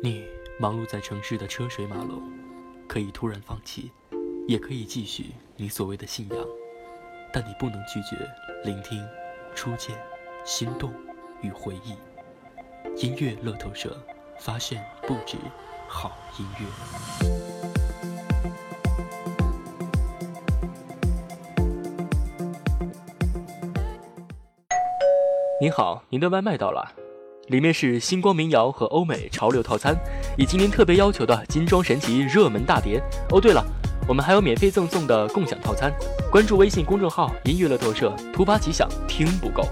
你忙碌在城市的车水马龙，可以突然放弃，也可以继续你所谓的信仰，但你不能拒绝聆听初见、心动与回忆。音乐乐透社发现不止好音乐。您好，您的外卖到了。里面是星光民谣和欧美潮流套餐，以及您特别要求的金装神奇热门大碟。哦，对了，我们还有免费赠送的共享套餐。关注微信公众号“音乐乐透社”，突发奇想，听不够。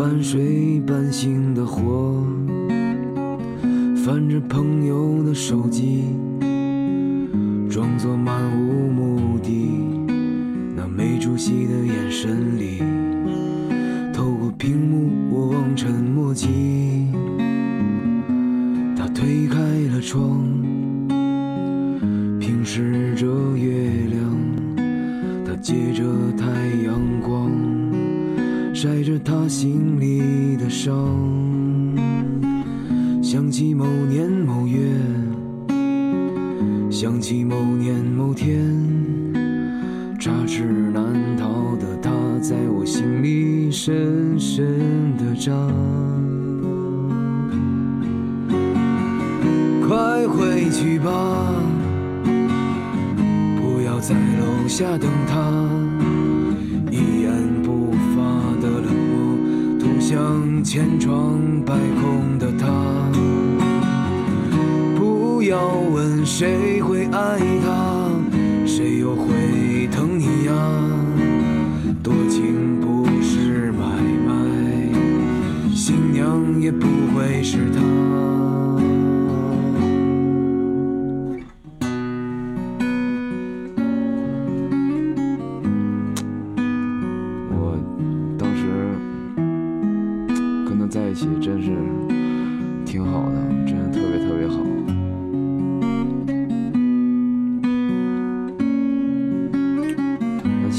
半睡半醒的活，翻着朋友的手机，装作漫无目的。那没出息的眼神里，透过屏幕我望尘莫及。他推开了窗，他心里的伤，想起某年某月，想起某年某天，插翅难逃的他，在我心里深深的扎。快回去吧，不要在楼下等他。千疮百孔的他，不要问谁会爱他，谁又会疼你呀？多情不是买卖，新娘也不会是他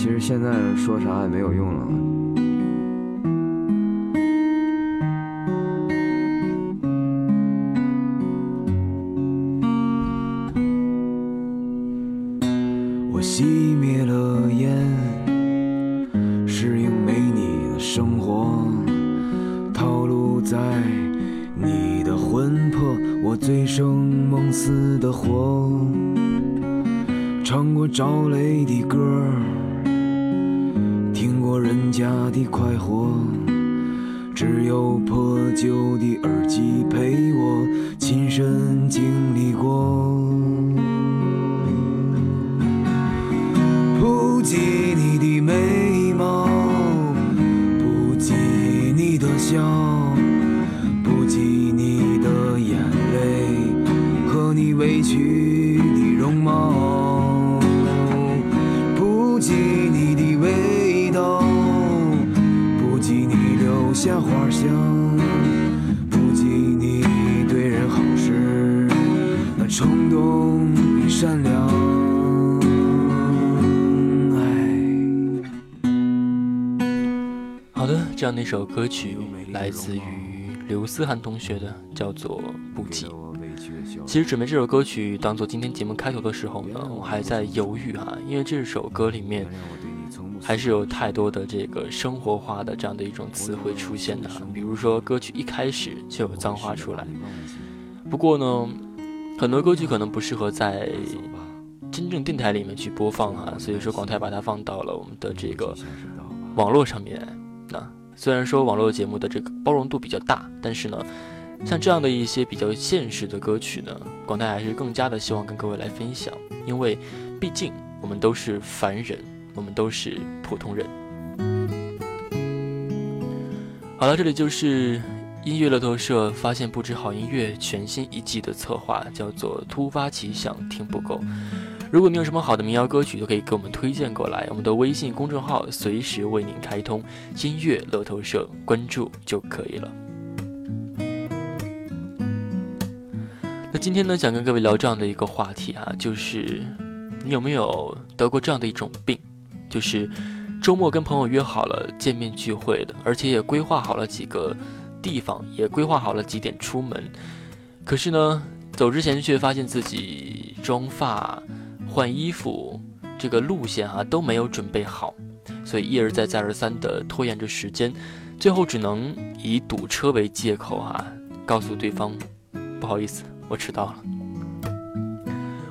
其实现在。说啥也没有用了。只有破旧的耳机陪我亲身经历过。下花香，不及你对人好时那冲动与善良。好的，这样的一首歌曲来自于刘思涵同学的，叫做《不羁》。其实准备这首歌曲当做今天节目开头的时候呢，我还在犹豫哈，因为这首歌里面。还是有太多的这个生活化的这样的一种词汇出现的，比如说歌曲一开始就有脏话出来。不过呢，很多歌曲可能不适合在真正电台里面去播放哈，所以说广泰把它放到了我们的这个网络上面。那虽然说网络节目的这个包容度比较大，但是呢，像这样的一些比较现实的歌曲呢，广泰还是更加的希望跟各位来分享，因为毕竟我们都是凡人。我们都是普通人。好了，这里就是音乐乐透社发现不止好音乐全新一季的策划，叫做突发奇想听不够。如果你有什么好的民谣歌曲，都可以给我们推荐过来。我们的微信公众号随时为您开通，音乐乐透社关注就可以了。那今天呢，想跟各位聊这样的一个话题啊，就是你有没有得过这样的一种病，就是周末跟朋友约好了见面聚会的，而且也规划好了几个。地方也规划好了几点出门，可是呢，走之前却发现自己妆发、换衣服这个路线啊都没有准备好，所以一而再再而三的拖延着时间，最后只能以堵车为借口哈，告诉对方不好意思，我迟到了。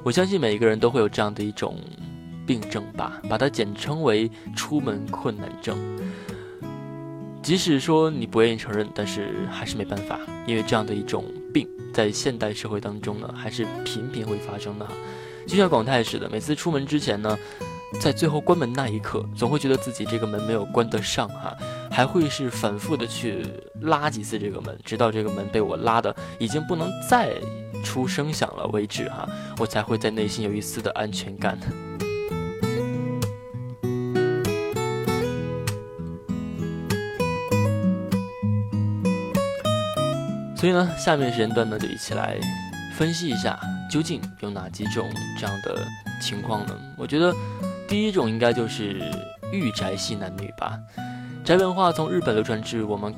我相信每一个人都会有这样的一种病症吧，把它简称为出门困难症。即使说你不愿意承认，但是还是没办法，因为这样的一种病在现代社会当中呢，还是频频会发生的哈。就像广泰似的，每次出门之前呢，在最后关门那一刻，总会觉得自己这个门没有关得上哈，还会是反复的去拉几次这个门，直到这个门被我拉的已经不能再出声响了为止哈，我才会在内心有一丝的安全感。所以呢，下面时间段呢，就一起来分析一下，究竟有哪几种这样的情况呢？我觉得第一种应该就是御宅系男女吧。宅文化从日本流传至我们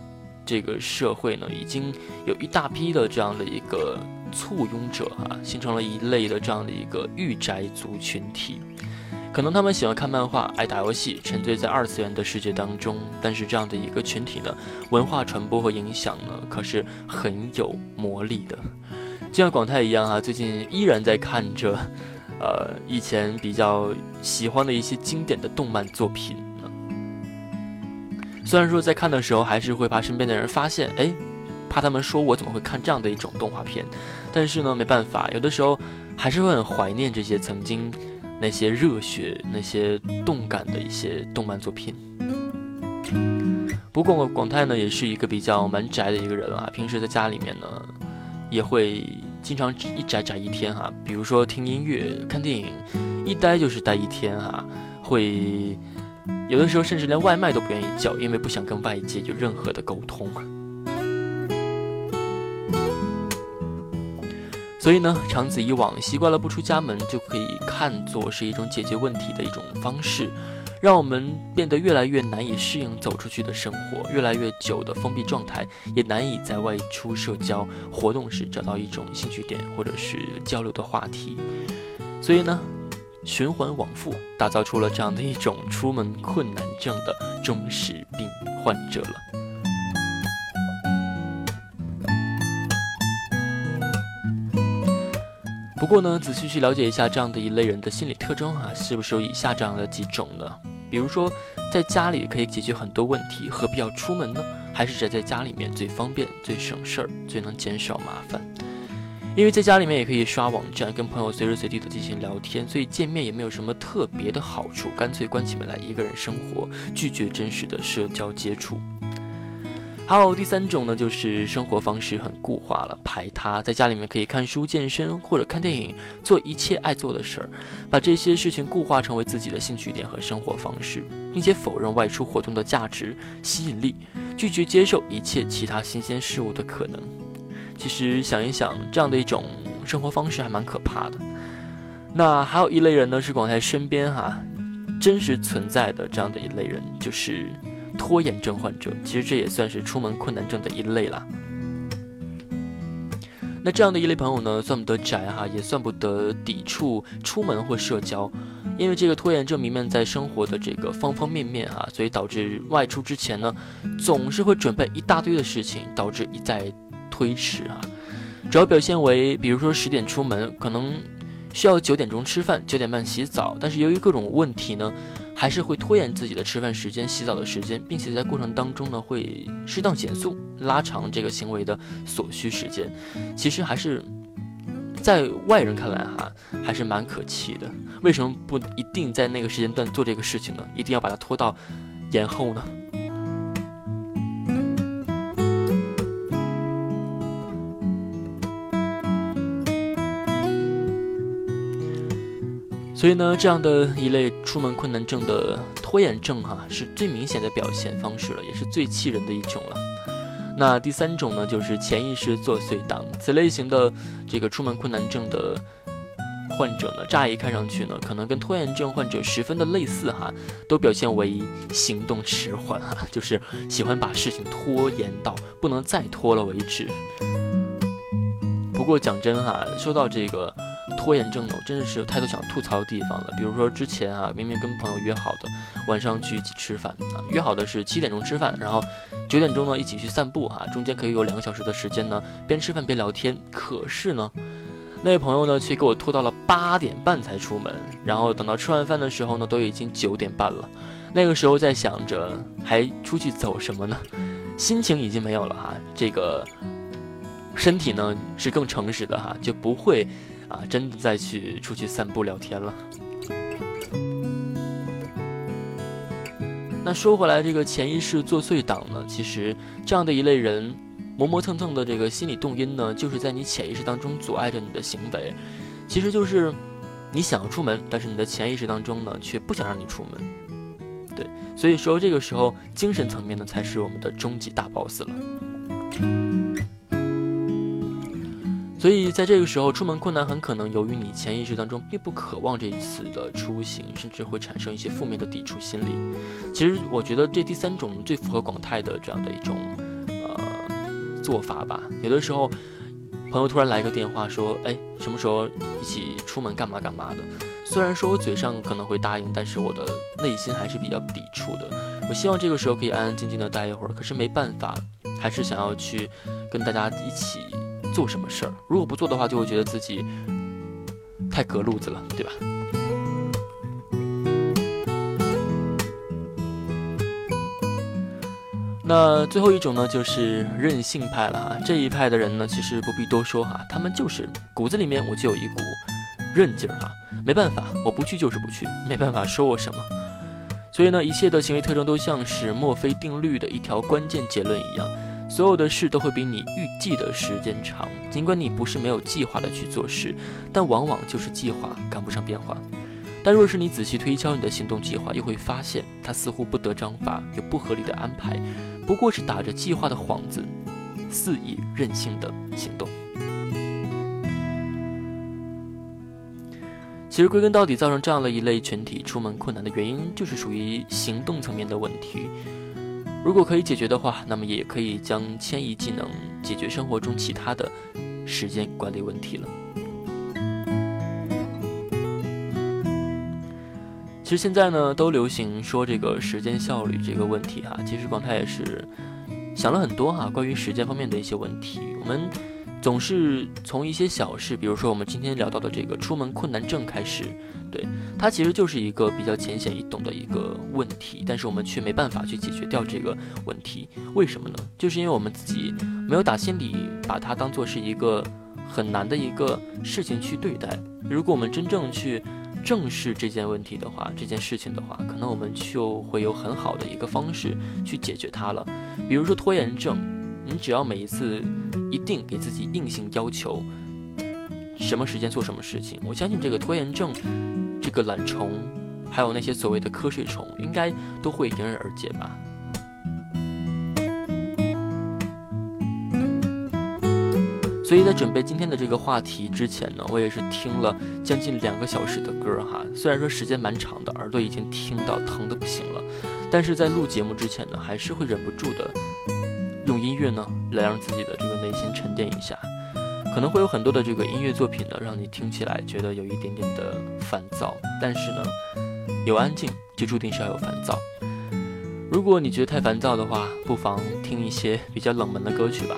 这个社会呢，已经有一大批的这样的一个簇拥者哈，形成了一类的这样的一个御宅族群体。可能他们喜欢看漫画，爱打游戏，沉醉在二次元的世界当中。但是这样的一个群体呢，文化传播和影响呢，可是很有魔力的。就像广泰一样啊，最近依然在看着，呃，以前比较喜欢的一些经典的动漫作品呢。虽然说在看的时候，还是会怕身边的人发现，哎，怕他们说我怎么会看这样的一种动画片。但是呢，没办法，有的时候还是会很怀念这些曾经。那些热血、那些动感的一些动漫作品。不过广泰呢，也是一个比较蛮宅的一个人啊。平时在家里面呢，也会经常一宅宅一天哈。比如说听音乐、看电影，一待就是待一天哈。会有的时候甚至连外卖都不愿意叫，因为不想跟外界有任何的沟通。所以呢，长此以往，习惯了不出家门，就可以看作是一种解决问题的一种方式，让我们变得越来越难以适应走出去的生活，越来越久的封闭状态，也难以在外出社交活动时找到一种兴趣点或者是交流的话题。所以呢，循环往复，打造出了这样的一种出门困难症的中式病患者了。不过呢，仔细去了解一下这样的一类人的心理特征啊，是不是有以下这样的几种呢？比如说，在家里可以解决很多问题，何必要出门呢？还是宅在家里面最方便、最省事儿、最能减少麻烦？因为在家里面也可以刷网站，跟朋友随时随地的进行聊天，所以见面也没有什么特别的好处，干脆关起门来一个人生活，拒绝真实的社交接触。还有第三种呢，就是生活方式很固化了，排他，在家里面可以看书、健身或者看电影，做一切爱做的事儿，把这些事情固化成为自己的兴趣点和生活方式，并且否认外出活动的价值、吸引力，拒绝接受一切其他新鲜事物的可能。其实想一想，这样的一种生活方式还蛮可怕的。那还有一类人呢，是广泰身边哈真实存在的这样的一类人，就是。拖延症患者，其实这也算是出门困难症的一类啦。那这样的一类朋友呢，算不得宅哈，也算不得抵触出门或社交，因为这个拖延症弥漫在生活的这个方方面面哈，所以导致外出之前呢，总是会准备一大堆的事情，导致一再推迟啊。主要表现为，比如说十点出门，可能需要九点钟吃饭，九点半洗澡，但是由于各种问题呢。还是会拖延自己的吃饭时间、洗澡的时间，并且在过程当中呢，会适当减速、拉长这个行为的所需时间。其实还是在外人看来哈，还是蛮可气的。为什么不一定在那个时间段做这个事情呢？一定要把它拖到延后呢？所以呢，这样的一类出门困难症的拖延症哈，是最明显的表现方式了，也是最气人的一种了。那第三种呢，就是潜意识作祟党。此类型的这个出门困难症的患者呢，乍一看上去呢，可能跟拖延症患者十分的类似哈，都表现为行动迟缓哈，就是喜欢把事情拖延到不能再拖了为止。不过讲真哈，说到这个。拖延症呢，我真的是有太多想吐槽的地方了。比如说之前啊，明明跟朋友约好的晚上去一起吃饭啊，约好的是七点钟吃饭，然后九点钟呢一起去散步哈，中间可以有两个小时的时间呢，边吃饭边聊天。可是呢，那位朋友呢却给我拖到了八点半才出门，然后等到吃完饭的时候呢，都已经九点半了。那个时候在想着还出去走什么呢？心情已经没有了哈，这个身体呢是更诚实的哈，就不会。啊，真的再去出去散步聊天了。那说回来，这个潜意识作祟党呢，其实这样的一类人磨磨蹭蹭的这个心理动因呢，就是在你潜意识当中阻碍着你的行为。其实就是你想要出门，但是你的潜意识当中呢，却不想让你出门。对，所以说这个时候精神层面呢，才是我们的终极大 boss 了。所以在这个时候出门困难，很可能由于你潜意识当中并不渴望这一次的出行，甚至会产生一些负面的抵触心理。其实我觉得这第三种最符合广泰的这样的一种呃做法吧。有的时候朋友突然来个电话说，哎，什么时候一起出门干嘛干嘛的？虽然说我嘴上可能会答应，但是我的内心还是比较抵触的。我希望这个时候可以安安静静的待一会儿，可是没办法，还是想要去跟大家一起。做什么事儿？如果不做的话，就会觉得自己太隔路子了，对吧？那最后一种呢，就是任性派了哈。这一派的人呢，其实不必多说哈，他们就是骨子里面我就有一股韧劲儿哈。没办法，我不去就是不去，没办法说我什么。所以呢，一切的行为特征都像是墨菲定律的一条关键结论一样。所有的事都会比你预计的时间长，尽管你不是没有计划的去做事，但往往就是计划赶不上变化。但若是你仔细推敲你的行动计划，又会发现它似乎不得章法，有不合理的安排，不过是打着计划的幌子，肆意任性的行动。其实归根到底，造成这样的一类群体出门困难的原因，就是属于行动层面的问题。如果可以解决的话，那么也可以将迁移技能解决生活中其他的时间管理问题了。其实现在呢，都流行说这个时间效率这个问题哈。其实广泰也是想了很多哈，关于时间方面的一些问题。我们总是从一些小事，比如说我们今天聊到的这个出门困难症开始。对，它其实就是一个比较浅显易懂的一个问题，但是我们却没办法去解决掉这个问题，为什么呢？就是因为我们自己没有打心里把它当做是一个很难的一个事情去对待。如果我们真正去正视这件问题的话，这件事情的话，可能我们就会有很好的一个方式去解决它了。比如说拖延症，你只要每一次一定给自己硬性要求什么时间做什么事情，我相信这个拖延症。这个懒虫，还有那些所谓的瞌睡虫，应该都会迎刃而解吧。所以在准备今天的这个话题之前呢，我也是听了将近两个小时的歌哈。虽然说时间蛮长的，耳朵已经听到疼的不行了，但是在录节目之前呢，还是会忍不住的音乐呢来让自己的这个内心沉淀一下。可能会有很多的这个音乐作品呢，让你听起来觉得有一点点的烦躁。但是呢，有安静就注定是要有烦躁。如果你觉得太烦躁的话，不妨听一些比较冷门的歌曲吧。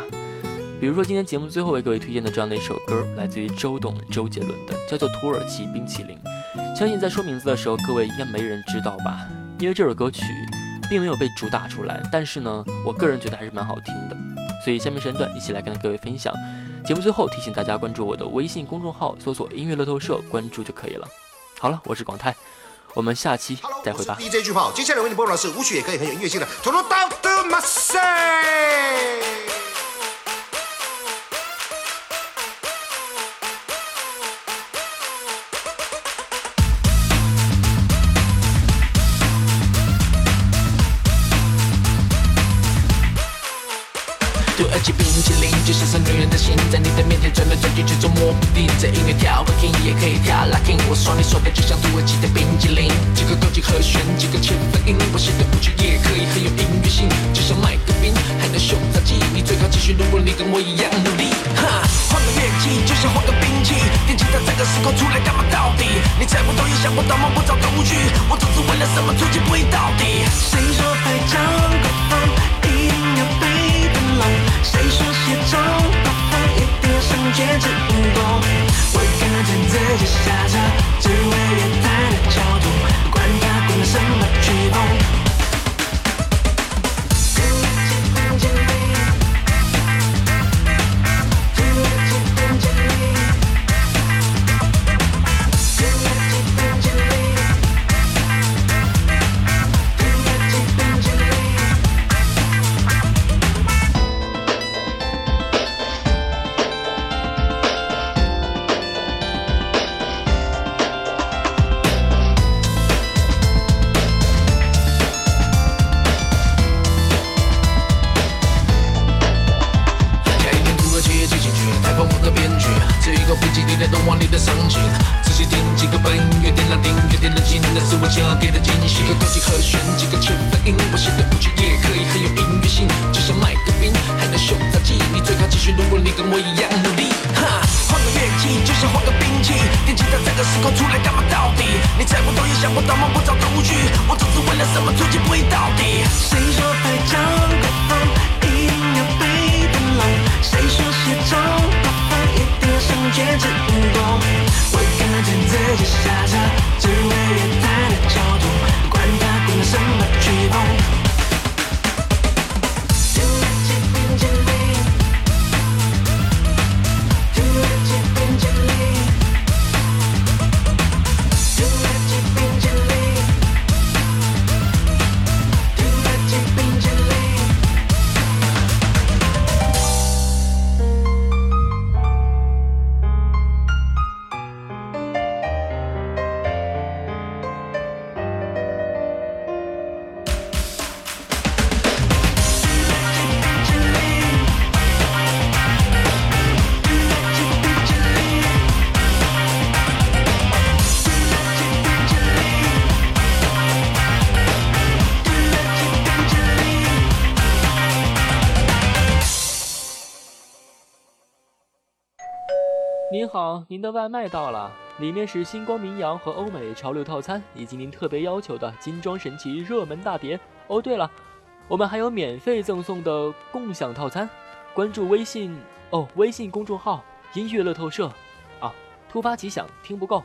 比如说今天节目最后为各位推荐的这样的一首歌，来自于周董、周杰伦的，叫做《土耳其冰淇淋》。相信在说名字的时候，各位应该没人知道吧？因为这首歌曲并没有被主打出来。但是呢，我个人觉得还是蛮好听的。所以下面时间段，一起来跟各位分享。节目最后提醒大家关注我的微信公众号，搜索“音乐乐透社”，关注就可以了。好了，我是广泰，我们下期再会吧。DJ 巨炮，接下来为你播放的是舞曲也可以很有音乐性的《在你的面前》。转来转去却捉摸不定。这音乐跳不停也可以跳 locking，我双你说的就像土耳其的冰激凌。几个高级和弦，几个切分音，我写的舞曲也可以很有音乐性，就像麦克冰，还能秀杂技。你最好继续，如果你跟我一样努力。哈，换个乐器就像换个兵器，电吉他这个时空出来干嘛到底？你猜不透也想不到，摸不着头绪。我总是为了什么出其不意到底？谁说拍上坚持不够。我看着自己下车，只为月台的角度，管它滚什么剧风。选几个潜伏音，我写的舞曲也可以很有音乐性，就像卖个名，还能秀杂技。你最好继续，如果你跟我一样努力，哈，换个乐器就像换个兵器，电吉他这个时候出来干嘛到底？你猜不透也想不到，摸不着头绪，我总是为了什么出其不意到底？谁说拍照的风一定要背得来？谁说写照的风一定要像绝指武功？我看见自己下车，只为越太的交度，管他。滚什么曲风。好，您的外卖到了，里面是星光民谣和欧美潮流套餐，以及您特别要求的精装神奇热门大碟。哦，对了，我们还有免费赠送的共享套餐，关注微信哦，微信公众号音乐乐透社。啊，突发奇想，听不够。